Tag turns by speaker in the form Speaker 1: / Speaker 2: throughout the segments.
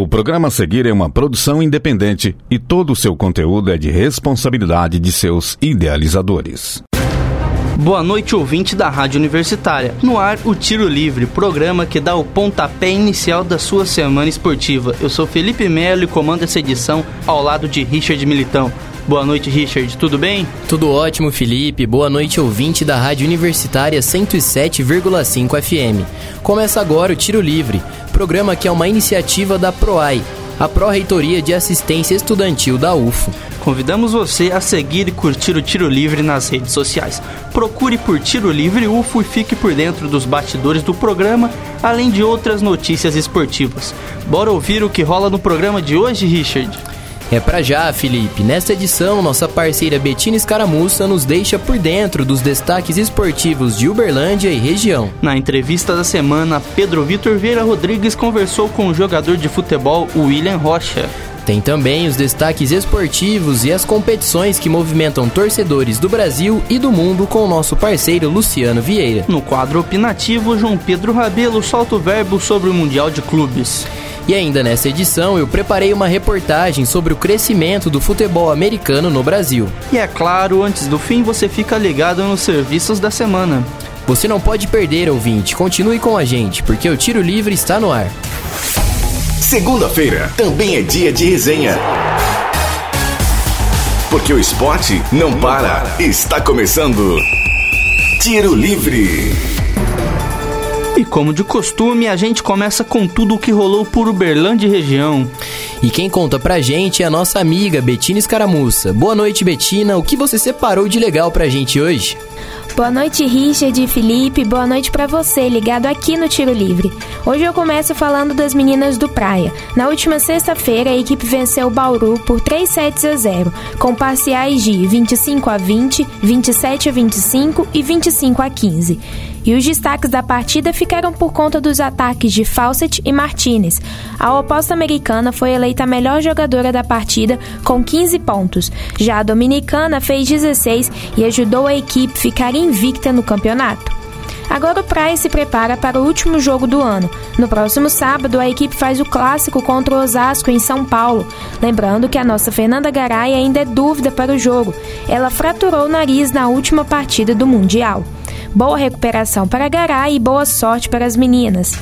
Speaker 1: O programa a seguir é uma produção independente e todo o seu conteúdo é de responsabilidade de seus idealizadores.
Speaker 2: Boa noite, ouvinte da Rádio Universitária. No ar, o Tiro Livre, programa que dá o pontapé inicial da sua semana esportiva. Eu sou Felipe Melo e comando essa edição ao lado de Richard Militão. Boa noite, Richard. Tudo bem?
Speaker 3: Tudo ótimo, Felipe. Boa noite, ouvinte da Rádio Universitária 107,5 FM. Começa agora o Tiro Livre, programa que é uma iniciativa da PROAI, a Pró-Reitoria de Assistência Estudantil da UFO.
Speaker 2: Convidamos você a seguir e curtir o Tiro Livre nas redes sociais. Procure por Tiro Livre UFO e fique por dentro dos bastidores do programa, além de outras notícias esportivas. Bora ouvir o que rola no programa de hoje, Richard?
Speaker 3: É pra já, Felipe. Nesta edição, nossa parceira Betina Escaramuça nos deixa por dentro dos destaques esportivos de Uberlândia e região.
Speaker 2: Na entrevista da semana, Pedro Vitor Vieira Rodrigues conversou com o jogador de futebol William Rocha.
Speaker 3: Tem também os destaques esportivos e as competições que movimentam torcedores do Brasil e do mundo com o nosso parceiro Luciano Vieira.
Speaker 2: No quadro opinativo, João Pedro Rabelo solta o verbo sobre o Mundial de Clubes.
Speaker 3: E ainda nessa edição eu preparei uma reportagem sobre o crescimento do futebol americano no Brasil.
Speaker 2: E é claro, antes do fim você fica ligado nos serviços da semana.
Speaker 3: Você não pode perder, ouvinte. Continue com a gente, porque o Tiro Livre está no ar.
Speaker 4: Segunda-feira também é dia de resenha. Porque o esporte não para. Está começando. Tiro Livre.
Speaker 2: E como de costume, a gente começa com tudo o que rolou por Uberlândia e região.
Speaker 3: E quem conta pra gente é a nossa amiga Betina Escaramuça. Boa noite, Betina. O que você separou de legal pra gente hoje?
Speaker 5: Boa noite, Richard e Felipe. Boa noite para você, ligado aqui no Tiro Livre. Hoje eu começo falando das meninas do Praia. Na última sexta-feira, a equipe venceu o Bauru por 3 sets a 0, com parciais de 25 a 20, 27 a 25 e 25 a 15. E os destaques da partida ficaram por conta dos ataques de Fawcett e Martinez. A oposta americana foi eleita a melhor jogadora da partida com 15 pontos. Já a dominicana fez 16 e ajudou a equipe ficar invicta no campeonato. Agora o Praia se prepara para o último jogo do ano. No próximo sábado, a equipe faz o clássico contra o Osasco em São Paulo. Lembrando que a nossa Fernanda Garay ainda é dúvida para o jogo. Ela fraturou o nariz na última partida do Mundial. Boa recuperação para Garay e boa sorte para as meninas.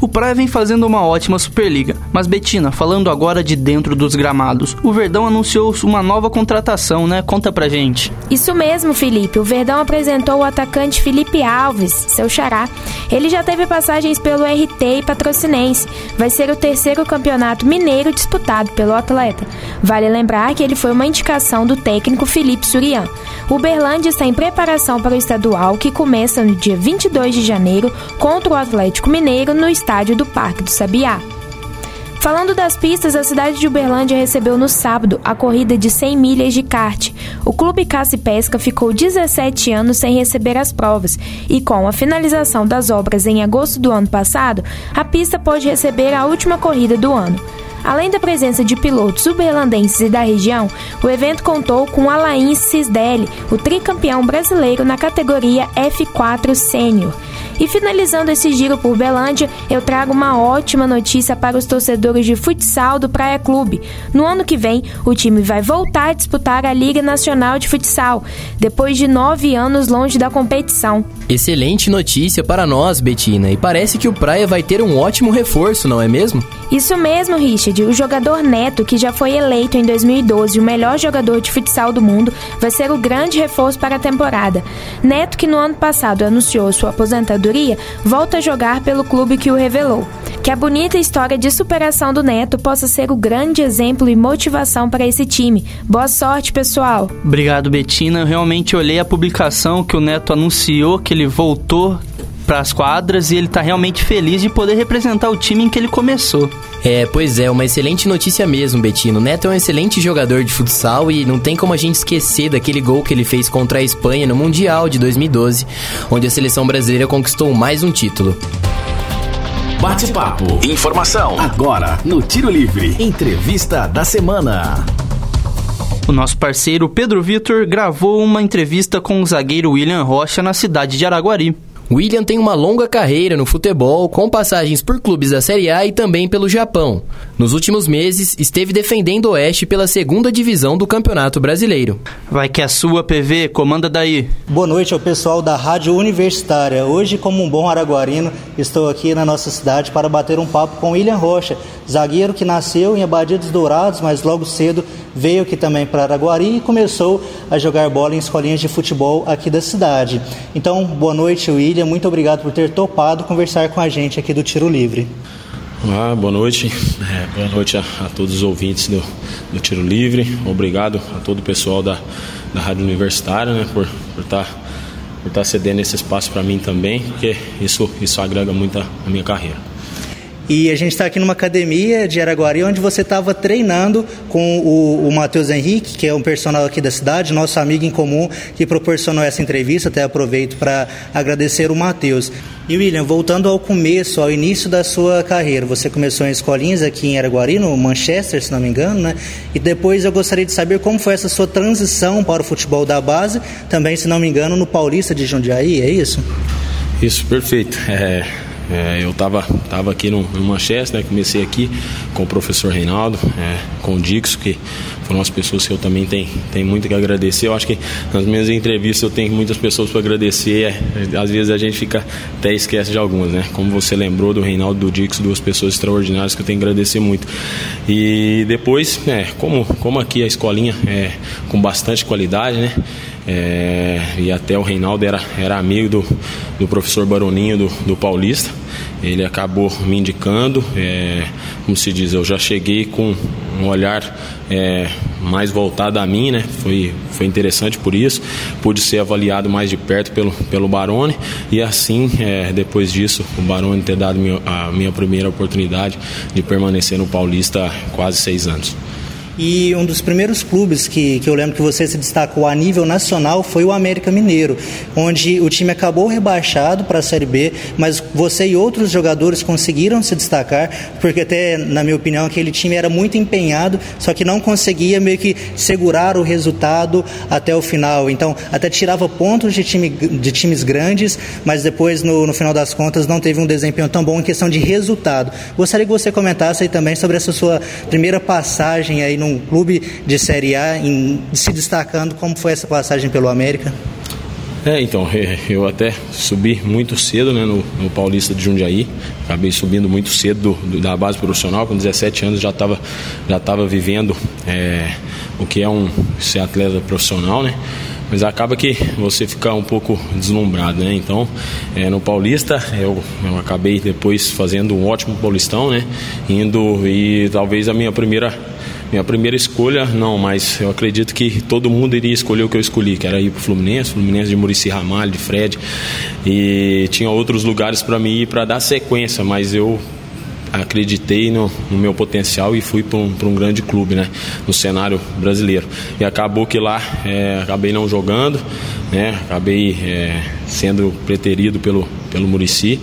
Speaker 2: O Praia vem fazendo uma ótima Superliga. Mas Betina, falando agora de dentro dos gramados, o Verdão anunciou uma nova contratação, né? Conta pra gente.
Speaker 5: Isso mesmo, Felipe. O Verdão apresentou o atacante Felipe Alves, seu xará. Ele já teve passagens pelo RT e Patrocinense. Vai ser o terceiro campeonato mineiro disputado pelo atleta. Vale lembrar que ele foi uma indicação do técnico Felipe Surian. O Berlândia está em preparação para o estadual que começa no dia 22 de janeiro contra o Atlético Mineiro no estádio do Parque do Sabiá. Falando das pistas, a cidade de Uberlândia recebeu no sábado a corrida de 100 milhas de kart. O Clube Caça e Pesca ficou 17 anos sem receber as provas e, com a finalização das obras em agosto do ano passado, a pista pode receber a última corrida do ano. Além da presença de pilotos uberlandenses e da região, o evento contou com Alain Cisdelli, o tricampeão brasileiro na categoria F4 Sênior. E finalizando esse giro por Belândia, eu trago uma ótima notícia para os torcedores de futsal do Praia Clube. No ano que vem, o time vai voltar a disputar a Liga Nacional de Futsal, depois de nove anos longe da competição.
Speaker 3: Excelente notícia para nós, Betina, e parece que o Praia vai ter um ótimo reforço, não é mesmo?
Speaker 5: Isso mesmo, Richard. O jogador Neto, que já foi eleito em 2012 o melhor jogador de futsal do mundo, vai ser o grande reforço para a temporada. Neto, que no ano passado anunciou sua aposentadoria, volta a jogar pelo clube que o revelou. Que a bonita história de superação do Neto possa ser o grande exemplo e motivação para esse time. Boa sorte, pessoal.
Speaker 2: Obrigado, Betina. Eu realmente olhei a publicação que o Neto anunciou que ele voltou para as quadras e ele está realmente feliz de poder representar o time em que ele começou.
Speaker 3: É, pois é, uma excelente notícia mesmo, Betino. O Neto é um excelente jogador de futsal e não tem como a gente esquecer daquele gol que ele fez contra a Espanha no Mundial de 2012, onde a seleção brasileira conquistou mais um título.
Speaker 4: Bate-papo. Informação. Agora, no Tiro Livre. Entrevista da semana.
Speaker 2: O nosso parceiro Pedro Vitor gravou uma entrevista com o zagueiro William Rocha na cidade de Araguari.
Speaker 3: William tem uma longa carreira no futebol, com passagens por clubes da Série A e também pelo Japão. Nos últimos meses, esteve defendendo o Oeste pela segunda divisão do Campeonato Brasileiro.
Speaker 2: Vai que é sua, PV, comanda daí.
Speaker 6: Boa noite ao pessoal da Rádio Universitária. Hoje, como um bom araguarino, estou aqui na nossa cidade para bater um papo com William Rocha, zagueiro que nasceu em Abadia dos Dourados, mas logo cedo veio aqui também para Araguari e começou a jogar bola em escolinhas de futebol aqui da cidade. Então, boa noite, William. Muito obrigado por ter topado conversar com a gente aqui do Tiro Livre.
Speaker 7: Ah, boa noite. É, boa noite a, a, todos os ouvintes do, do, Tiro Livre. Obrigado a todo o pessoal da, da Rádio Universitária né, por estar por tá, por tá cedendo esse espaço para mim também, porque isso, isso agrega muito a, a minha carreira.
Speaker 6: E a gente está aqui numa academia de Araguari, onde você estava treinando com o, o Matheus Henrique, que é um personal aqui da cidade, nosso amigo em comum, que proporcionou essa entrevista. Até aproveito para agradecer o Matheus. E William, voltando ao começo, ao início da sua carreira, você começou em escolinhas aqui em Araguari, no Manchester, se não me engano, né? E depois eu gostaria de saber como foi essa sua transição para o futebol da base, também, se não me engano, no Paulista de Jundiaí, é isso?
Speaker 7: Isso, perfeito. É é, eu estava tava aqui no, no Manchester, né, comecei aqui com o professor Reinaldo, é, com o Dixo, que foram as pessoas que eu também tenho, tenho muito que agradecer. Eu acho que nas minhas entrevistas eu tenho muitas pessoas para agradecer, é, às vezes a gente fica até esquece de algumas, né? Como você lembrou do Reinaldo do Dixo, duas pessoas extraordinárias que eu tenho que agradecer muito. E depois, é, como, como aqui a escolinha é com bastante qualidade, né? É, e até o Reinaldo era, era amigo do, do professor Baroninho do, do Paulista. Ele acabou me indicando, é, como se diz, eu já cheguei com um olhar é, mais voltado a mim, né? Foi, foi interessante por isso. Pude ser avaliado mais de perto pelo, pelo Barone e assim, é, depois disso, o Barone ter dado a minha primeira oportunidade de permanecer no Paulista quase seis anos.
Speaker 6: E um dos primeiros clubes que, que eu lembro que você se destacou a nível nacional foi o América Mineiro, onde o time acabou rebaixado para a Série B, mas você e outros jogadores conseguiram se destacar, porque até, na minha opinião, aquele time era muito empenhado, só que não conseguia meio que segurar o resultado até o final. Então, até tirava pontos de, time, de times grandes, mas depois, no, no final das contas, não teve um desempenho tão bom em questão de resultado. Gostaria que você comentasse aí também sobre essa sua primeira passagem aí no num clube de Série A, em, se destacando, como foi essa passagem pelo América?
Speaker 7: É, então, eu até subi muito cedo né, no, no Paulista de Jundiaí, acabei subindo muito cedo do, do, da base profissional, com 17 anos já estava já tava vivendo é, o que é um ser atleta profissional, né? mas acaba que você fica um pouco deslumbrado, né? Então, é, no Paulista, eu, eu, acabei depois fazendo um ótimo Paulistão, né? Indo e talvez a minha primeira minha primeira escolha, não, mas eu acredito que todo mundo iria escolher o que eu escolhi, que era ir para o Fluminense, Fluminense de Murici Ramalho, de Fred, e tinha outros lugares para mim ir para dar sequência, mas eu acreditei no, no meu potencial e fui para um, um, grande clube, né, no cenário brasileiro. E acabou que lá é, acabei não jogando, né, acabei é, sendo preterido pelo, pelo Murici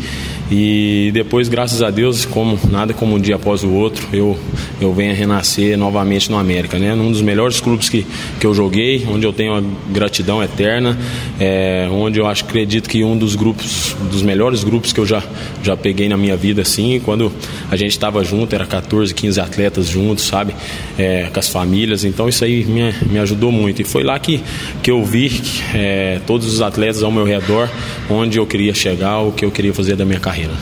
Speaker 7: e depois, graças a Deus, como nada como um dia após o outro, eu, eu venho a renascer novamente no América, né? Num dos melhores clubes que, que eu joguei, onde eu tenho uma gratidão eterna, é, onde eu acho, acredito que um dos grupos, dos melhores grupos que eu já, já peguei na minha vida, assim, quando a gente estava junto, era 14, 15 atletas juntos, sabe? É, com as famílias, então isso aí me, me ajudou muito. E foi lá que, que eu vi é, todos os atletas ao meu redor, onde eu queria chegar, o que eu queria fazer da minha carreira carreira.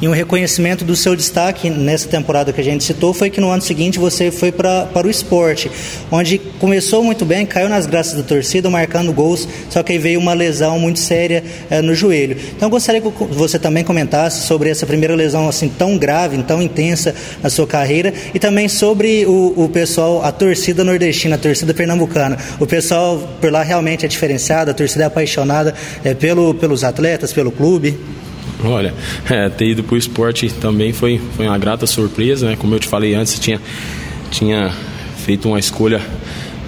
Speaker 6: E um reconhecimento do seu destaque nessa temporada que a gente citou foi que no ano seguinte você foi pra, para o esporte, onde começou muito bem, caiu nas graças da torcida, marcando gols, só que aí veio uma lesão muito séria é, no joelho. Então gostaria que você também comentasse sobre essa primeira lesão assim tão grave, tão intensa na sua carreira e também sobre o, o pessoal, a torcida nordestina, a torcida pernambucana. O pessoal por lá realmente é diferenciado, a torcida é apaixonada é, pelo, pelos atletas, pelo clube.
Speaker 7: Olha, é, ter ido para o esporte também foi, foi uma grata surpresa, né? Como eu te falei antes, tinha, tinha feito uma escolha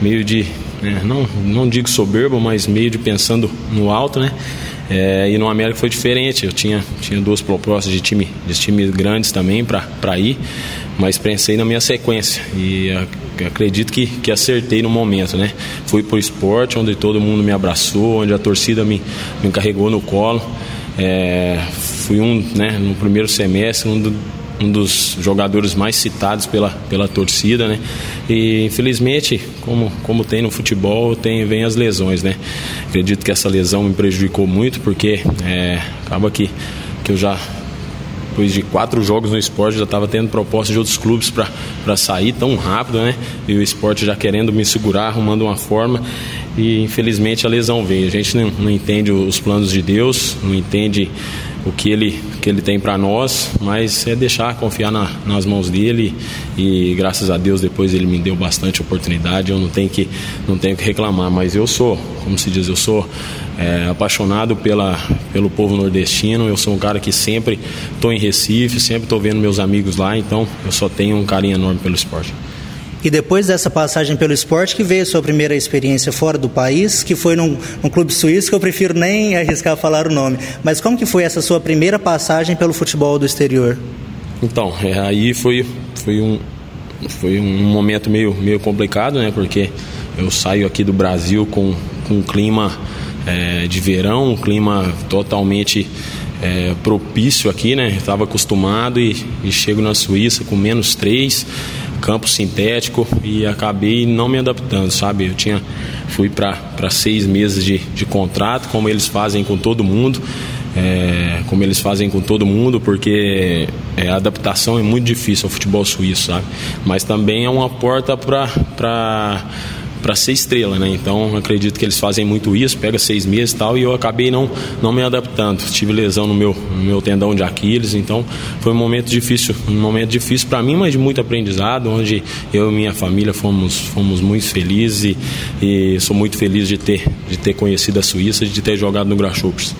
Speaker 7: meio de, né? não, não digo soberbo, mas meio de pensando no alto, né? É, e no América foi diferente. Eu tinha, tinha duas propostas de time, de times grandes também para ir, mas pensei na minha sequência e acredito que, que acertei no momento, né? Fui para o esporte, onde todo mundo me abraçou, onde a torcida me, me carregou no colo É, fui um, né, no primeiro semestre, um, do, um dos jogadores mais citados pela, pela torcida, né? E infelizmente, como, como tem no futebol, tem, vem as lesões, né? Acredito que essa lesão me prejudicou muito, porque é, acaba que, que eu já depois de quatro jogos no esporte, já estava tendo proposta de outros clubes para sair tão rápido, né? E o esporte já querendo me segurar, arrumando uma forma. E infelizmente a lesão veio. A gente não, não entende os planos de Deus, não entende o que ele, que ele tem para nós, mas é deixar confiar na, nas mãos dele e graças a Deus depois ele me deu bastante oportunidade, eu não tenho que, não tenho que reclamar, mas eu sou, como se diz, eu sou é, apaixonado pela, pelo povo nordestino, eu sou um cara que sempre estou em Recife, sempre estou vendo meus amigos lá, então eu só tenho um carinho enorme pelo esporte.
Speaker 6: E depois dessa passagem pelo esporte, que veio a sua primeira experiência fora do país, que foi num, num, clube suíço, que eu prefiro nem arriscar falar o nome. Mas como que foi essa sua primeira passagem pelo futebol do exterior?
Speaker 7: Então, é, aí foi, foi, um, foi um momento meio, meio complicado, né? Porque eu saio aqui do Brasil com, com um clima é, de verão, um clima totalmente é, propício aqui, né? Estava acostumado e, e, chego na Suíça com menos três campo sintético e acabei não me adaptando, sabe? Eu tinha fui para seis meses de, de contrato, como eles fazem com todo mundo. É, como eles fazem com todo mundo, porque é, a adaptação é muito difícil ao futebol suíço, sabe? Mas também é uma porta para para ser estrela, né? Então acredito que eles fazem muito isso, pega seis meses e tal, e eu acabei não, não me adaptando. Tive lesão no meu, no meu tendão de Aquiles, então foi um momento difícil, um momento difícil para mim, mas de muito aprendizado, onde eu e minha família fomos, fomos muito felizes e, e sou muito feliz de ter, de ter conhecido a Suíça, de ter jogado no Grasshoppers.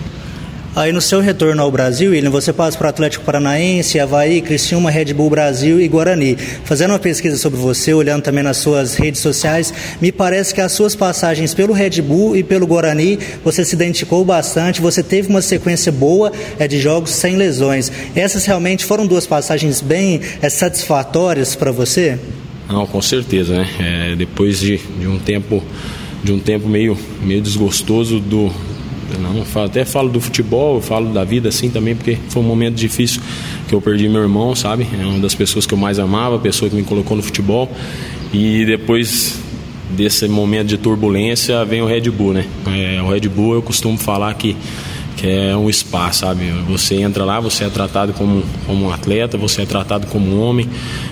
Speaker 6: Aí no seu retorno ao Brasil, William, você passa para Atlético Paranaense, Havaí, Criciúma, Red Bull Brasil e Guarani. Fazendo uma pesquisa sobre você, olhando também nas suas redes sociais, me parece que as suas passagens pelo Red Bull e pelo Guarani, você se identificou bastante, você teve uma sequência boa é, de jogos sem lesões. Essas realmente foram duas passagens bem é, satisfatórias para você?
Speaker 7: Não, com certeza, né? É, depois de, de um tempo de um tempo meio, meio desgostoso do, não, até falo do futebol, falo da vida assim também, porque foi um momento difícil que eu perdi meu irmão, sabe? É uma das pessoas que eu mais amava, a pessoa que me colocou no futebol. E depois desse momento de turbulência vem o Red Bull, né? É, o Red Bull eu costumo falar que, que é um spa, sabe? Você entra lá, você é tratado como, como um atleta, você é tratado como um homem,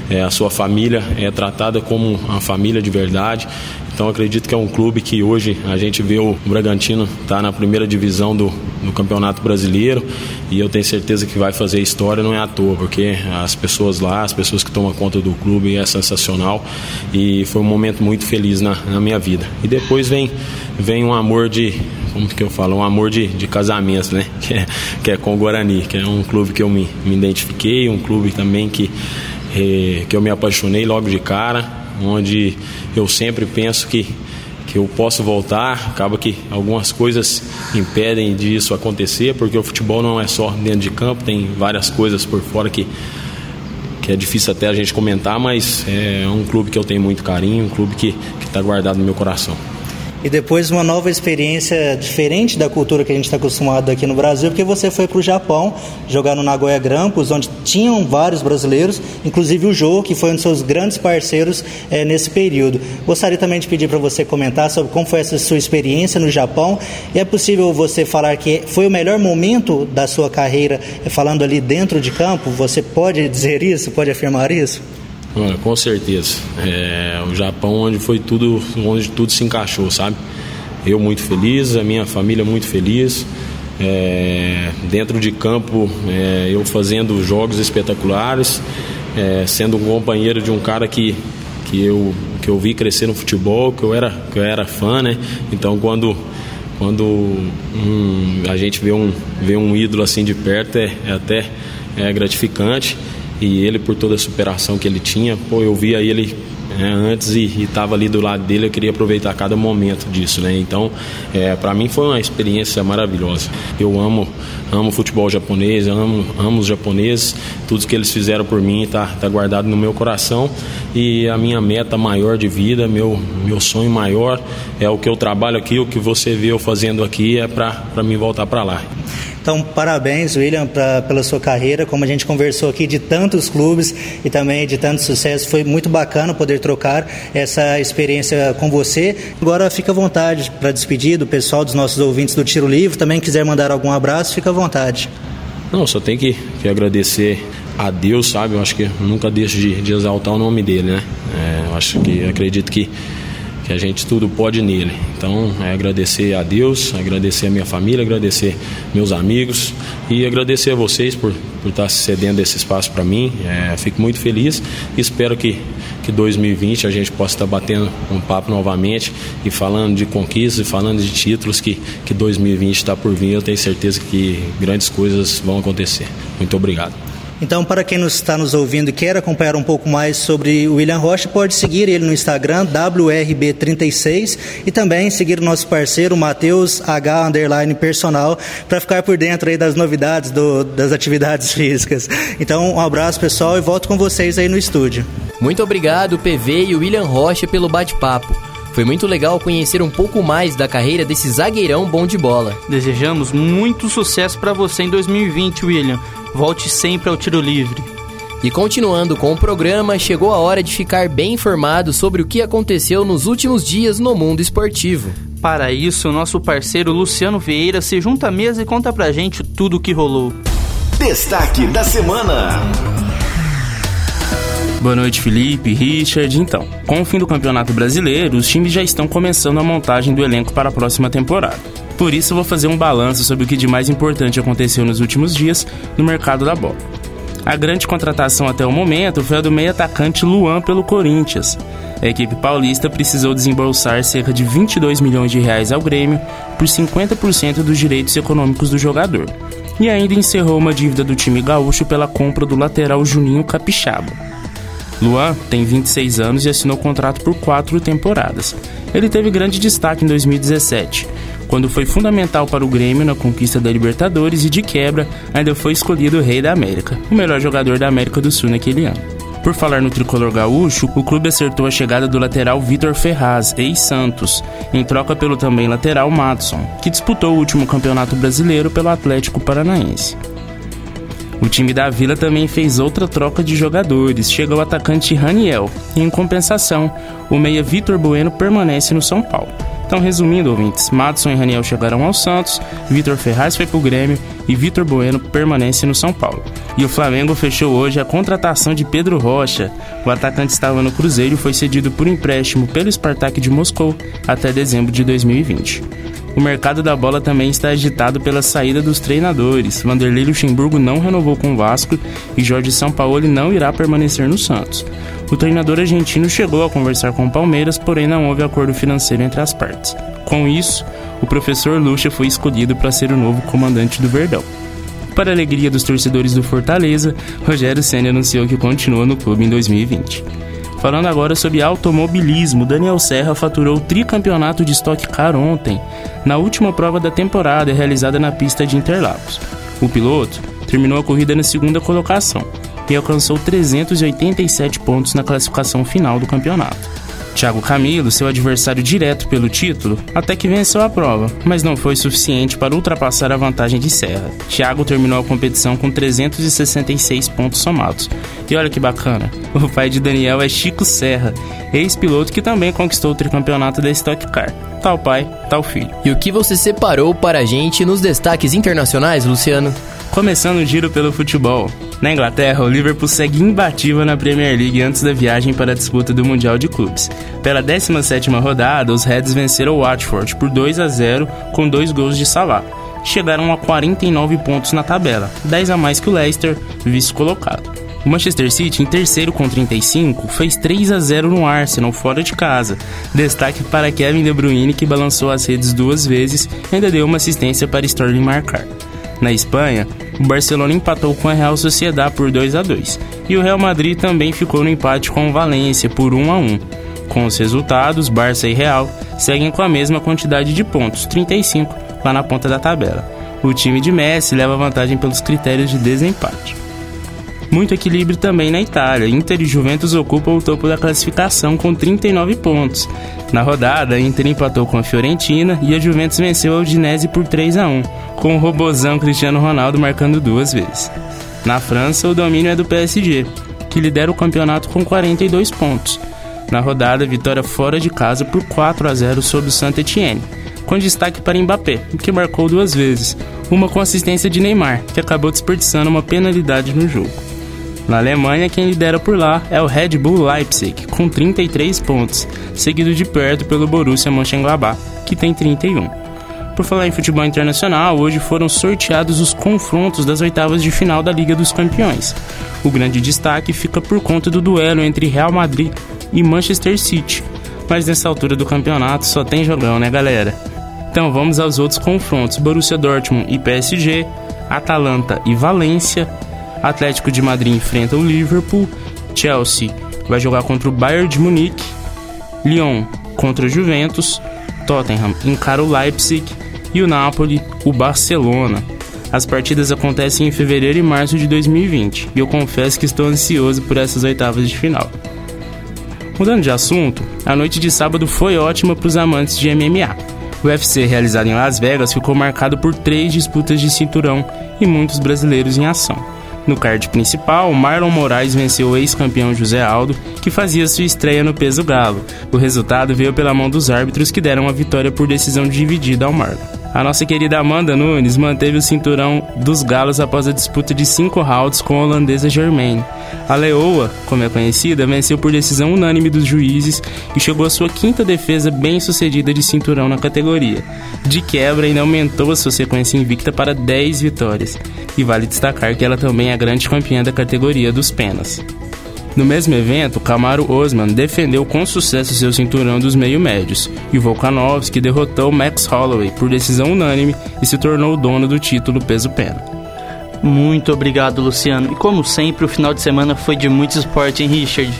Speaker 7: é, a sua família é tratada como uma família de verdade. Então acredito que é um clube que hoje a gente vê o Bragantino tá na primeira divisão do, do Campeonato Brasileiro e eu tenho certeza que vai fazer história, não é à toa, porque as pessoas lá, as pessoas que tomam conta do clube é sensacional e foi um momento muito feliz na, na minha vida. E depois vem, vem um amor de, como que eu falo, um amor de, de casamento, né? Que é, que é com o Guarani, que é um clube que eu me, me identifiquei, um clube também que, eh, que eu me apaixonei logo de cara onde eu sempre penso que, que eu posso voltar. Acaba que algumas coisas impedem disso acontecer, porque o futebol não é só dentro de campo, tem várias coisas por fora que, que é difícil até a gente comentar, mas é um clube que eu tenho muito carinho, um clube que está guardado no meu coração
Speaker 6: e depois uma nova experiência diferente da cultura que a gente está acostumado aqui no Brasil, porque você foi para o Japão jogar no Nagoya Grampus, onde tinham vários brasileiros, inclusive o Jô, que foi um dos seus grandes parceiros é, nesse período. Gostaria também de pedir para você comentar sobre como foi essa sua experiência no Japão. E é possível você falar que foi o melhor momento da sua carreira, eh, falando ali dentro de campo? Você pode dizer isso? Pode afirmar isso?
Speaker 7: Com certeza. É, o Japão onde foi tudo, onde tudo se encaixou, sabe? Eu muito feliz, a minha família muito feliz. É, dentro de campo, é, eu fazendo jogos espetaculares, é, sendo um companheiro de um cara que, que, eu, que eu vi crescer no futebol, que eu era, que eu era fã, né? Então quando quando um, a gente vê um, vê um ídolo assim de perto é, é até é gratificante e ele por toda a superação que ele tinha, pô, eu via ele né, antes e estava ali do lado dele, eu queria aproveitar cada momento disso, né? Então, é, para mim foi uma experiência maravilhosa. Eu amo, amo futebol japonês, amo, amo os japoneses, tudo que eles fizeram por mim está tá guardado no meu coração e a minha meta maior de vida, meu, meu sonho maior é o que eu trabalho aqui, o que você vê eu fazendo aqui é para mim voltar para lá.
Speaker 6: Então, parabéns, William, pra, pela sua carreira. Como a gente conversou aqui de tantos clubes e também de tanto sucesso, foi muito bacana poder trocar essa experiência com você. Agora, fica à vontade para despedir do pessoal, dos nossos ouvintes do Tiro Livre. Também quiser mandar algum abraço, fica à vontade.
Speaker 7: Não, só tem que, que agradecer a Deus, sabe? Eu acho que eu nunca deixo de, de exaltar o nome dele, né? É, eu acho que acredito que que a gente tudo pode nele. Então, é agradecer a Deus, agradecer a minha família, agradecer meus amigos e agradecer a vocês por, por estar cedendo esse espaço para mim. É, fico muito feliz e espero que, que 2020 a gente possa estar batendo um papo novamente e falando de conquistas e falando de títulos que, que 2020 está por vir. Eu tenho certeza que grandes coisas vão acontecer. Muito obrigado.
Speaker 6: Então, para quem está nos ouvindo e quer acompanhar um pouco mais sobre o William Rocha, pode seguir ele no Instagram, WRB36, e também seguir o nosso parceiro, Matheus H underline personal, para ficar por dentro aí das novidades do, das atividades físicas. Então, um abraço pessoal e volto com vocês aí no estúdio.
Speaker 3: Muito obrigado, PV e William Rocha, pelo bate-papo. Foi muito legal conhecer um pouco mais da carreira desse zagueirão bom de bola.
Speaker 2: Desejamos muito sucesso para você em 2020, William. Volte sempre ao tiro livre.
Speaker 3: E continuando com o programa, chegou a hora de ficar bem informado sobre o que aconteceu nos últimos dias no mundo esportivo.
Speaker 2: Para isso, o nosso parceiro Luciano Vieira se junta à mesa e conta pra gente tudo o que rolou.
Speaker 4: Destaque da semana.
Speaker 8: Boa noite, Felipe, Richard. Então, com o fim do Campeonato Brasileiro, os times já estão começando a montagem do elenco para a próxima temporada. Por isso, vou fazer um balanço sobre o que de mais importante aconteceu nos últimos dias no mercado da bola. A grande contratação até o momento foi a do meio atacante Luan pelo Corinthians. A equipe paulista precisou desembolsar cerca de 22 milhões de reais ao Grêmio por 50% dos direitos econômicos do jogador. E ainda encerrou uma dívida do time gaúcho pela compra do lateral Juninho Capixaba. Luan tem 26 anos e assinou contrato por quatro temporadas. Ele teve grande destaque em 2017, quando foi fundamental para o Grêmio na conquista da Libertadores e, de quebra, ainda foi escolhido Rei da América, o melhor jogador da América do Sul naquele ano. Por falar no tricolor gaúcho, o clube acertou a chegada do lateral Vitor Ferraz, ex-Santos, em troca pelo também lateral Matson, que disputou o último campeonato brasileiro pelo Atlético Paranaense. O time da Vila também fez outra troca de jogadores, chega o atacante Raniel, e em compensação, o meia Vitor Bueno permanece no São Paulo. Então, resumindo, ouvintes, Madison e Raniel chegaram ao Santos, Vitor Ferraz foi pro Grêmio e Vitor Bueno permanece no São Paulo. E o Flamengo fechou hoje a contratação de Pedro Rocha. O atacante estava no Cruzeiro e foi cedido por empréstimo pelo Spartak de Moscou até dezembro de 2020. O mercado da bola também está agitado pela saída dos treinadores. Vanderlei Luxemburgo não renovou com o Vasco e Jorge Sampaoli não irá permanecer no Santos. O treinador argentino chegou a conversar com o Palmeiras, porém não houve acordo financeiro entre as partes. Com isso, o professor Lucha foi escolhido para ser o novo comandante do Verdão. Para a alegria dos torcedores do Fortaleza, Rogério Senna anunciou que continua no clube em 2020. Falando agora sobre automobilismo, Daniel Serra faturou o tricampeonato de Stock Car ontem, na última prova da temporada realizada na pista de Interlagos. O piloto terminou a corrida na segunda colocação e alcançou 387 pontos na classificação final do campeonato. Thiago Camilo, seu adversário direto pelo título, até que venceu a prova, mas não foi suficiente para ultrapassar a vantagem de Serra. Thiago terminou a competição com 366 pontos somados. E olha que bacana, o pai de Daniel é Chico Serra, ex-piloto que também conquistou o tricampeonato da Stock Car. Tal pai, tal filho.
Speaker 3: E o que você separou para a gente nos destaques internacionais, Luciano?
Speaker 8: Começando o giro pelo futebol. Na Inglaterra, o Liverpool segue imbatível na Premier League antes da viagem para a disputa do Mundial de Clubes. Pela 17ª rodada, os Reds venceram o Watford por 2 a 0 com dois gols de Salah. Chegaram a 49 pontos na tabela, 10 a mais que o Leicester, vice-colocado. O Manchester City, em terceiro com 35, fez 3 a 0 no Arsenal, fora de casa. Destaque para Kevin De Bruyne, que balançou as redes duas vezes e ainda deu uma assistência para Sterling marcar. Na Espanha, o Barcelona empatou com a Real Sociedad por 2 a 2 e o Real Madrid também ficou no empate com o Valência por 1 a 1. Com os resultados, Barça e Real seguem com a mesma quantidade de pontos, 35, lá na ponta da tabela. O time de Messi leva vantagem pelos critérios de desempate. Muito equilíbrio também na Itália. Inter e Juventus ocupam o topo da classificação com 39 pontos. Na rodada, a Inter empatou com a Fiorentina e a Juventus venceu a Udinese por 3 a 1, com o robozão Cristiano Ronaldo marcando duas vezes. Na França, o domínio é do PSG, que lidera o campeonato com 42 pontos. Na rodada, vitória fora de casa por 4 a 0 sobre o Saint-Étienne com destaque para Mbappé, que marcou duas vezes, uma com assistência de Neymar, que acabou desperdiçando uma penalidade no jogo. Na Alemanha, quem lidera por lá é o Red Bull Leipzig, com 33 pontos, seguido de perto pelo Borussia Mönchengladbach, que tem 31. Por falar em futebol internacional, hoje foram sorteados os confrontos das oitavas de final da Liga dos Campeões. O grande destaque fica por conta do duelo entre Real Madrid e Manchester City, mas nessa altura do campeonato só tem jogão, né, galera? Então vamos aos outros confrontos: Borussia Dortmund e PSG, Atalanta e Valência, Atlético de Madrid enfrenta o Liverpool, Chelsea vai jogar contra o Bayern de Munique, Lyon contra o Juventus, Tottenham encara o Leipzig e o Napoli o Barcelona. As partidas acontecem em fevereiro e março de 2020 e eu confesso que estou ansioso por essas oitavas de final. Mudando de assunto, a noite de sábado foi ótima para os amantes de MMA. O UFC realizado em Las Vegas ficou marcado por três disputas de cinturão e muitos brasileiros em ação. No card principal, Marlon Moraes venceu o ex-campeão José Aldo, que fazia sua estreia no peso galo. O resultado veio pela mão dos árbitros que deram a vitória por decisão dividida ao Marlon. A nossa querida Amanda Nunes manteve o cinturão dos galos após a disputa de cinco rounds com a holandesa Germaine. A Leoa, como é conhecida, venceu por decisão unânime dos juízes e chegou à sua quinta defesa bem sucedida de cinturão na categoria. De quebra, ainda aumentou a sua sequência invicta para 10 vitórias. E vale destacar que ela também é a grande campeã da categoria dos penas. No mesmo evento, Camaro Osman defendeu com sucesso seu cinturão dos meio-médios, e Volkanovski derrotou Max Holloway por decisão unânime e se tornou o dono do título peso-pena.
Speaker 2: Muito obrigado, Luciano. E como sempre, o final de semana foi de muito esporte, hein, Richard?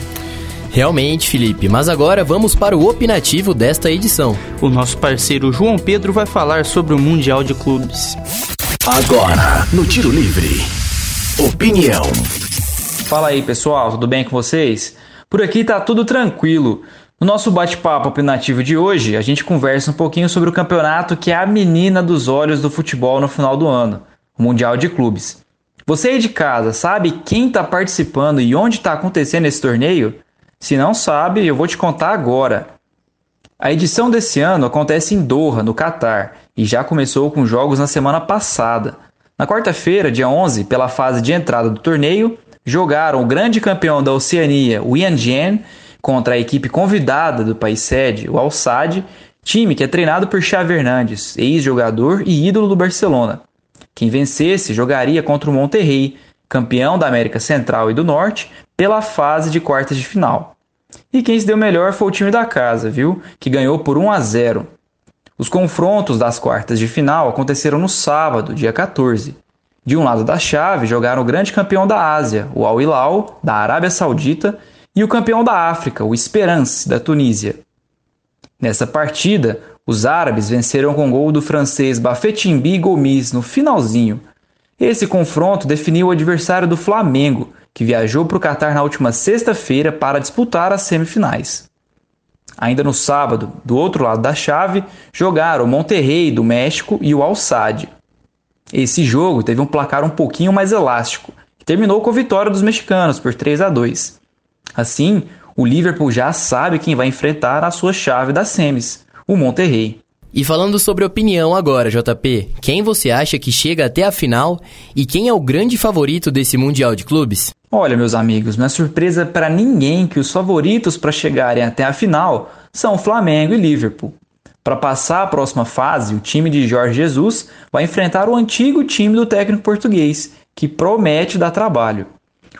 Speaker 3: Realmente, Felipe, mas agora vamos para o opinativo desta edição.
Speaker 2: O nosso parceiro João Pedro vai falar sobre o Mundial de Clubes.
Speaker 4: Agora, no Tiro Livre. Opinião.
Speaker 9: Fala aí pessoal, tudo bem com vocês? Por aqui tá tudo tranquilo. No nosso bate-papo opinativo de hoje, a gente conversa um pouquinho sobre o campeonato que é a menina dos olhos do futebol no final do ano, o Mundial de Clubes. Você aí de casa sabe quem está participando e onde está acontecendo esse torneio? Se não sabe, eu vou te contar agora. A edição desse ano acontece em Doha, no Catar, e já começou com jogos na semana passada. Na quarta-feira, dia 11, pela fase de entrada do torneio, jogaram o grande campeão da Oceania, o Yanjian, contra a equipe convidada do país sede, o Al Sadd, time que é treinado por Xavi Hernandes, ex-jogador e ídolo do Barcelona. Quem vencesse jogaria contra o Monterrey, campeão da América Central e do Norte, pela fase de quartas de final. E quem se deu melhor foi o time da casa, viu? Que ganhou por 1 a 0. Os confrontos das quartas de final aconteceram no sábado, dia 14. De um lado da chave jogaram o grande campeão da Ásia, o Al Hilal, da Arábia Saudita, e o campeão da África, o Esperance, da Tunísia. Nessa partida, os árabes venceram com gol do francês Bafetimbi Gomis no finalzinho. Esse confronto definiu o adversário do Flamengo, que viajou para o Catar na última sexta-feira para disputar as semifinais. Ainda no sábado, do outro lado da chave, jogaram o Monterrey do México e o Al Sadd. Esse jogo teve um placar um pouquinho mais elástico, que terminou com a vitória dos mexicanos por 3 a 2. Assim, o Liverpool já sabe quem vai enfrentar a sua chave das semis, o Monterrey.
Speaker 3: E falando sobre opinião agora, JP, quem você acha que chega até a final e quem é o grande favorito desse Mundial de Clubes?
Speaker 9: Olha, meus amigos, não é surpresa para ninguém que os favoritos para chegarem até a final são Flamengo e Liverpool. Para passar a próxima fase, o time de Jorge Jesus vai enfrentar o antigo time do técnico português, que promete dar trabalho.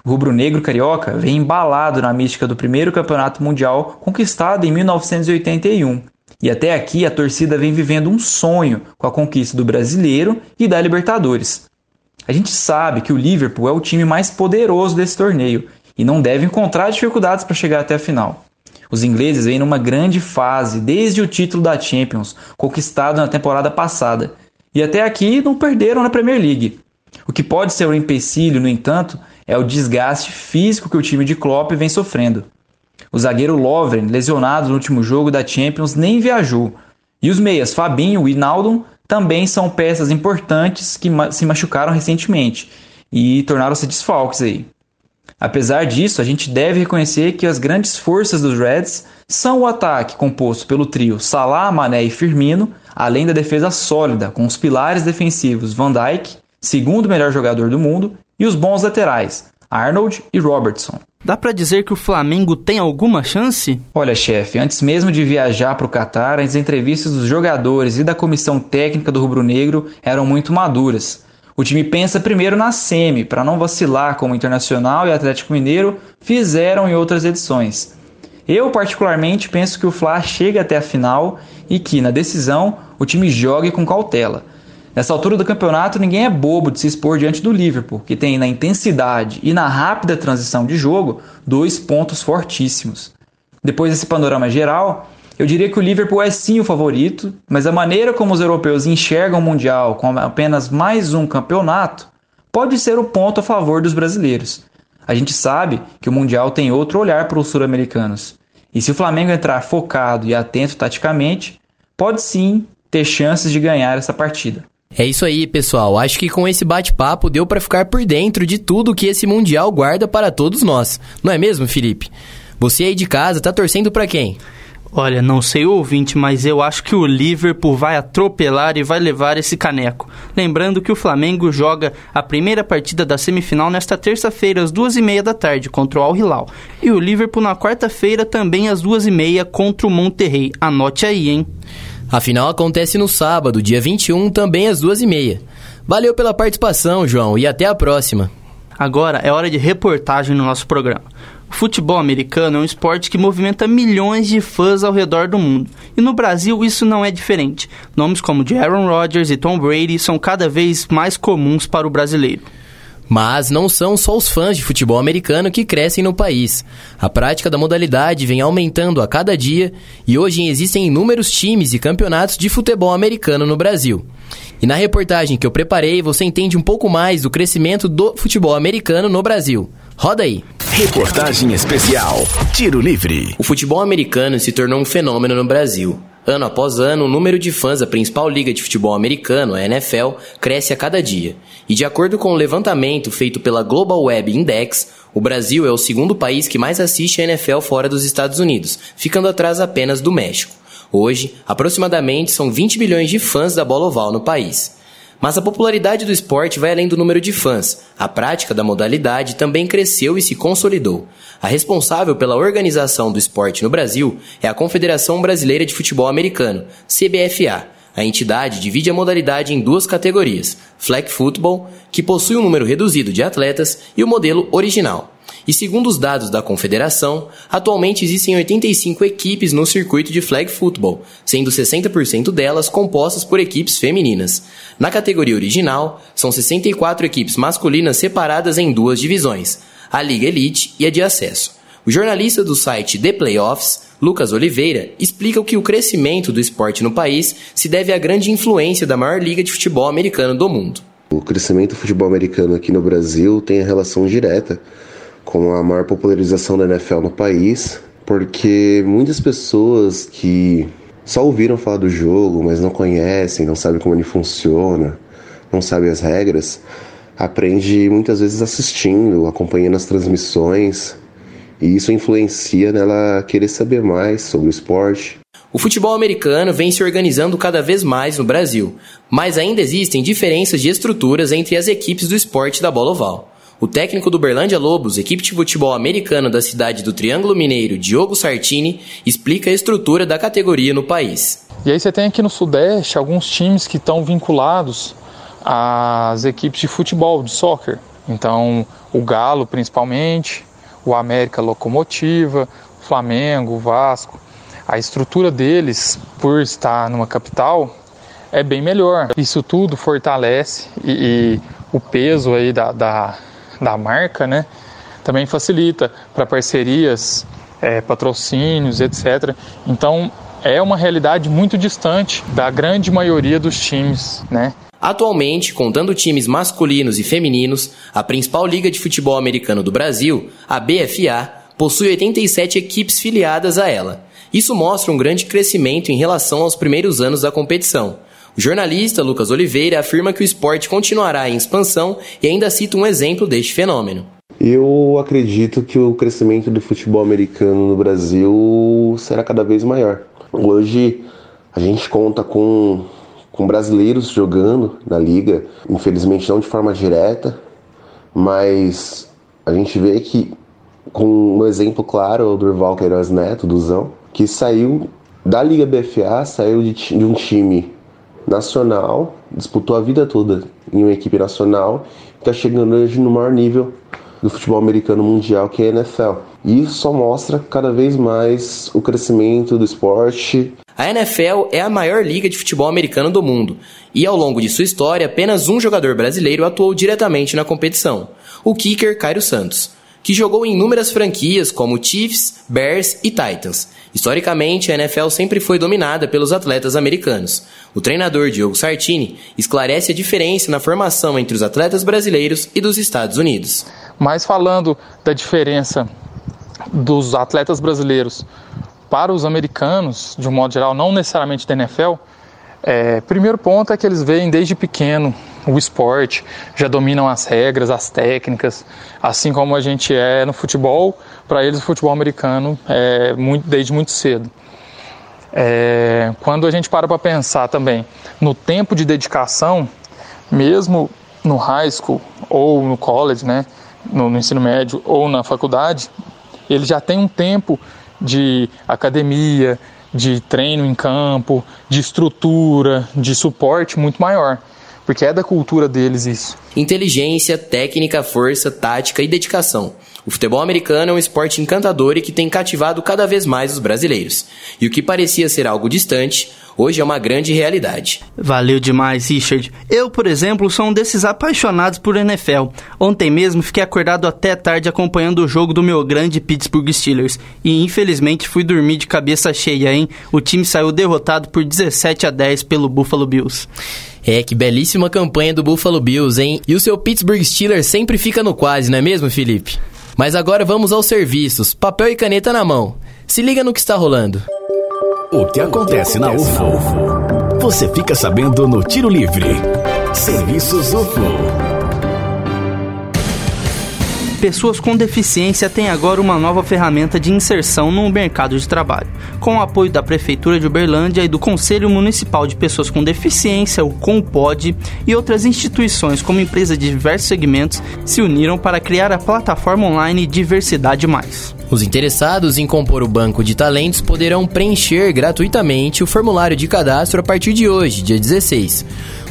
Speaker 9: O rubro-negro carioca vem embalado na mística do primeiro campeonato mundial conquistado em 1981. E até aqui a torcida vem vivendo um sonho com a conquista do brasileiro e da Libertadores. A gente sabe que o Liverpool é o time mais poderoso desse torneio e não deve encontrar dificuldades para chegar até a final. Os ingleses vêm numa grande fase desde o título da Champions, conquistado na temporada passada, e até aqui não perderam na Premier League. O que pode ser um empecilho, no entanto, é o desgaste físico que o time de Klopp vem sofrendo. O zagueiro Lovren, lesionado no último jogo da Champions, nem viajou. E os meias Fabinho e Naldum também são peças importantes que se machucaram recentemente e tornaram-se desfalques aí. Apesar disso, a gente deve reconhecer que as grandes forças dos Reds são o ataque composto pelo trio Salah, Mané e Firmino, além da defesa sólida com os pilares defensivos Van Dijk, segundo melhor jogador do mundo, e os bons laterais Arnold e Robertson.
Speaker 2: Dá para dizer que o Flamengo tem alguma chance?
Speaker 9: Olha, chefe, antes mesmo de viajar para o Catar, as entrevistas dos jogadores e da comissão técnica do Rubro Negro eram muito maduras. O time pensa primeiro na semi, para não vacilar como Internacional e Atlético Mineiro fizeram em outras edições. Eu, particularmente, penso que o Fla chega até a final e que, na decisão, o time jogue com cautela. Nessa altura do campeonato, ninguém é bobo de se expor diante do Liverpool, que tem na intensidade e na rápida transição de jogo dois pontos fortíssimos. Depois desse panorama geral, eu diria que o Liverpool é sim o favorito, mas a maneira como os europeus enxergam o Mundial como apenas mais um campeonato pode ser o ponto a favor dos brasileiros. A gente sabe que o Mundial tem outro olhar para os sul-americanos. E se o Flamengo entrar focado e atento taticamente, pode sim ter chances de ganhar essa partida.
Speaker 3: É isso aí, pessoal. Acho que com esse bate-papo deu para ficar por dentro de tudo que esse mundial guarda para todos nós. Não é mesmo, Felipe? Você aí de casa tá torcendo para quem?
Speaker 2: Olha, não sei o ouvinte, mas eu acho que o Liverpool vai atropelar e vai levar esse caneco. Lembrando que o Flamengo joga a primeira partida da semifinal nesta terça-feira, às duas e meia da tarde, contra o Al Hilal. E o Liverpool na quarta-feira, também às duas e meia, contra o Monterrey. Anote aí, hein?
Speaker 3: A final acontece no sábado, dia 21, também às duas e meia. Valeu pela participação, João, e até a próxima.
Speaker 2: Agora é hora de reportagem no nosso programa. Futebol americano é um esporte que movimenta milhões de fãs ao redor do mundo. E no Brasil isso não é diferente. Nomes como de Aaron Rodgers e Tom Brady são cada vez mais comuns para o brasileiro.
Speaker 3: Mas não são só os fãs de futebol americano que crescem no país. A prática da modalidade vem aumentando a cada dia e hoje existem inúmeros times e campeonatos de futebol americano no Brasil. E na reportagem que eu preparei, você entende um pouco mais do crescimento do futebol americano no Brasil. Roda aí.
Speaker 4: Reportagem especial. Tiro livre.
Speaker 3: O futebol americano se tornou um fenômeno no Brasil. Ano após ano, o número de fãs da principal liga de futebol americano, a NFL, cresce a cada dia. E de acordo com o um levantamento feito pela Global Web Index, o Brasil é o segundo país que mais assiste a NFL fora dos Estados Unidos, ficando atrás apenas do México. Hoje, aproximadamente são 20 milhões de fãs da bola oval no país. Mas a popularidade do esporte vai além do número de fãs. A prática da modalidade também cresceu e se consolidou. A responsável pela organização do esporte no Brasil é a Confederação Brasileira de Futebol Americano, CBFA. A entidade divide a modalidade em duas categorias: flag football, que possui um número reduzido de atletas, e o modelo original. E segundo os dados da confederação, atualmente existem 85 equipes no circuito de flag football, sendo 60% delas compostas por equipes femininas. Na categoria original, são 64 equipes masculinas separadas em duas divisões, a Liga Elite e a de acesso. O jornalista do site The Playoffs, Lucas Oliveira, explica que o crescimento do esporte no país se deve à grande influência da maior liga de futebol americano do mundo.
Speaker 10: O crescimento do futebol americano aqui no Brasil tem a relação direta com a maior popularização da NFL no país, porque muitas pessoas que só ouviram falar do jogo, mas não conhecem, não sabem como ele funciona, não sabem as regras, aprende muitas vezes assistindo, acompanhando as transmissões, e isso influencia nela querer saber mais sobre o esporte.
Speaker 3: O futebol americano vem se organizando cada vez mais no Brasil, mas ainda existem diferenças de estruturas entre as equipes do esporte da bola oval. O técnico do Berlândia Lobos, equipe de futebol americano da cidade do Triângulo Mineiro, Diogo Sartini, explica a estrutura da categoria no país.
Speaker 11: E aí você tem aqui no Sudeste alguns times que estão vinculados às equipes de futebol, de soccer. Então, o Galo principalmente, o América Locomotiva, o Flamengo, o Vasco. A estrutura deles, por estar numa capital, é bem melhor. Isso tudo fortalece e, e o peso aí da, da da marca, né? Também facilita para parcerias, é, patrocínios, etc. Então é uma realidade muito distante da grande maioria dos times, né?
Speaker 3: Atualmente, contando times masculinos e femininos, a principal liga de futebol americano do Brasil, a BFA, possui 87 equipes filiadas a ela. Isso mostra um grande crescimento em relação aos primeiros anos da competição. O jornalista Lucas Oliveira afirma que o esporte continuará em expansão e ainda cita um exemplo deste fenômeno.
Speaker 10: Eu acredito que o crescimento do futebol americano no Brasil será cada vez maior. Hoje a gente conta com com brasileiros jogando na liga, infelizmente não de forma direta, mas a gente vê que, com um exemplo claro, o Durval Queiroz Neto, do Zão, que saiu da Liga BFA, saiu de, de um time nacional, disputou a vida toda em uma equipe nacional, está chegando hoje no maior nível do futebol americano mundial, que é a NFL. E isso só mostra cada vez mais o crescimento do esporte.
Speaker 3: A NFL é a maior liga de futebol americano do mundo, e ao longo de sua história, apenas um jogador brasileiro atuou diretamente na competição, o kicker Cairo Santos, que jogou em inúmeras franquias como Chiefs, Bears e Titans. Historicamente, a NFL sempre foi dominada pelos atletas americanos. O treinador Diogo Sartini esclarece a diferença na formação entre os atletas brasileiros e dos Estados Unidos.
Speaker 11: Mas falando da diferença dos atletas brasileiros para os americanos, de um modo geral, não necessariamente da NFL, é, primeiro ponto é que eles veem desde pequeno o esporte, já dominam as regras, as técnicas, assim como a gente é no futebol, para eles o futebol americano é muito, desde muito cedo. É, quando a gente para para pensar também no tempo de dedicação, mesmo no high school ou no college, né, no, no ensino médio ou na faculdade, ele já tem um tempo de academia, de treino em campo, de estrutura, de suporte muito maior. Porque é da cultura deles isso.
Speaker 3: Inteligência, técnica, força, tática e dedicação. O futebol americano é um esporte encantador e que tem cativado cada vez mais os brasileiros. E o que parecia ser algo distante, hoje é uma grande realidade.
Speaker 2: Valeu demais, Richard. Eu, por exemplo, sou um desses apaixonados por NFL. Ontem mesmo fiquei acordado até tarde acompanhando o jogo do meu grande Pittsburgh Steelers e infelizmente fui dormir de cabeça cheia, hein? O time saiu derrotado por 17 a 10 pelo Buffalo Bills.
Speaker 3: É, que belíssima campanha do Buffalo Bills, hein? E o seu Pittsburgh Steelers sempre fica no quase, não é mesmo, Felipe? Mas agora vamos aos serviços. Papel e caneta na mão. Se liga no que está rolando.
Speaker 4: O que acontece na UFO? Você fica sabendo no Tiro Livre. Serviços UFO.
Speaker 2: Pessoas com deficiência têm agora uma nova ferramenta de inserção no mercado de trabalho. Com o apoio da Prefeitura de Uberlândia e do Conselho Municipal de Pessoas com Deficiência, o COMPOD, e outras instituições como empresas de diversos segmentos se uniram para criar a plataforma online Diversidade Mais.
Speaker 3: Os interessados em compor o banco de talentos poderão preencher gratuitamente o formulário de cadastro a partir de hoje, dia 16.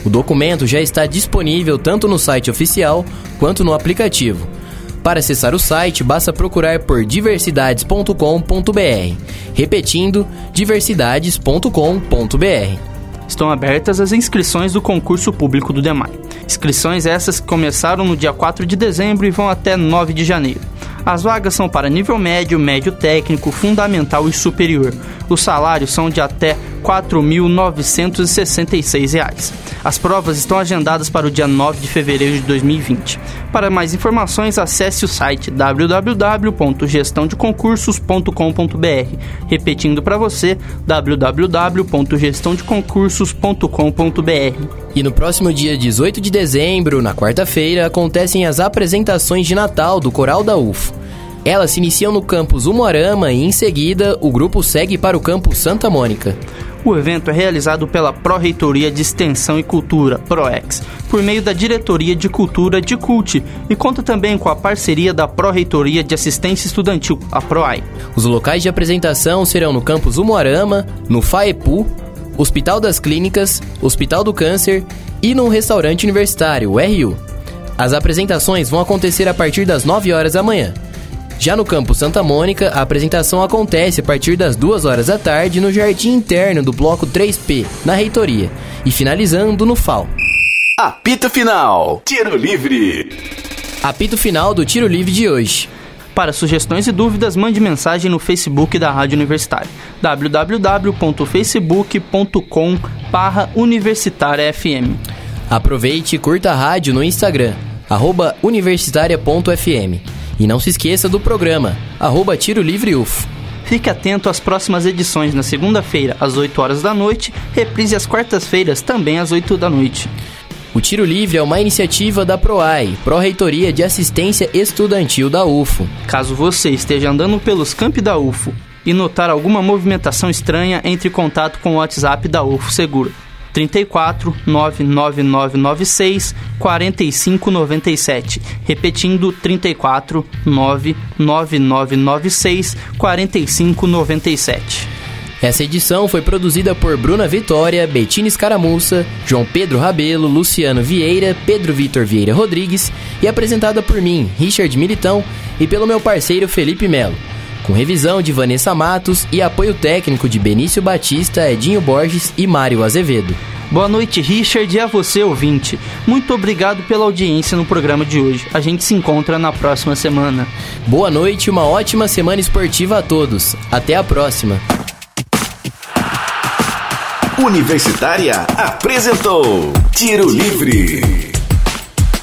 Speaker 3: O documento já está disponível tanto no site oficial quanto no aplicativo. Para acessar o site, basta procurar por diversidades.com.br. Repetindo, diversidades.com.br.
Speaker 2: Estão abertas as inscrições do concurso público do DEMAI. Inscrições essas começaram no dia 4 de dezembro e vão até 9 de janeiro. As vagas são para nível médio, médio técnico, fundamental e superior. Os salários são de até R$ 4.966. As provas estão agendadas para o dia 9 de fevereiro de 2020. Para mais informações, acesse o site www.gestãodeconcursos.com.br. Repetindo para você, www.gestãodeconcursos.com.br.
Speaker 3: E no próximo dia 18 de dezembro, na quarta-feira, acontecem as apresentações de Natal do Coral da UFO. Elas se iniciam no campus Umuarama e, em seguida, o grupo segue para o campus Santa Mônica.
Speaker 2: O evento é realizado pela Pró-Reitoria de Extensão e Cultura, PROEX, por meio da Diretoria de Cultura de CULT e conta também com a parceria da Pró-Reitoria de Assistência Estudantil, a PROAI.
Speaker 3: Os locais de apresentação serão no campus Umuarama, no FAEPU, Hospital das Clínicas, Hospital do Câncer e no restaurante universitário, RU. As apresentações vão acontecer a partir das 9 horas da manhã. Já no Campo Santa Mônica, a apresentação acontece a partir das 2 horas da tarde no jardim interno do bloco 3P, na reitoria, e finalizando no FAO.
Speaker 4: Apito final. Tiro livre.
Speaker 3: Apito final do Tiro Livre de hoje.
Speaker 2: Para sugestões e dúvidas, mande mensagem no Facebook da Rádio Universitária, www.facebook.com/universitariafm.
Speaker 3: Aproveite e curta a rádio no Instagram, universitária.fm. E não se esqueça do programa, arroba Tiro Livre UFO.
Speaker 2: Fique atento às próximas edições na segunda-feira, às 8 horas da noite, reprise às quartas-feiras, também às 8 da noite.
Speaker 3: O Tiro Livre é uma iniciativa da PROAI, Pró-Reitoria de Assistência Estudantil da UFO.
Speaker 2: Caso você esteja andando pelos campi da UFO e notar alguma movimentação estranha, entre em contato com o WhatsApp da UFO Seguro. 34 99996 4597. Repetindo, 34 99996 4597.
Speaker 3: Essa edição foi produzida por Bruna Vitória, Bettine Escaramuça, João Pedro Rabelo, Luciano Vieira, Pedro Vitor Vieira Rodrigues e apresentada por mim, Richard Militão, e pelo meu parceiro Felipe Melo. Com revisão de Vanessa Matos e apoio técnico de Benício Batista, Edinho Borges e Mário Azevedo.
Speaker 2: Boa noite, Richard, e a você, ouvinte. Muito obrigado pela audiência no programa de hoje. A gente se encontra na próxima semana.
Speaker 3: Boa noite e uma ótima semana esportiva a todos. Até a próxima.
Speaker 4: Universitária apresentou Tiro Livre.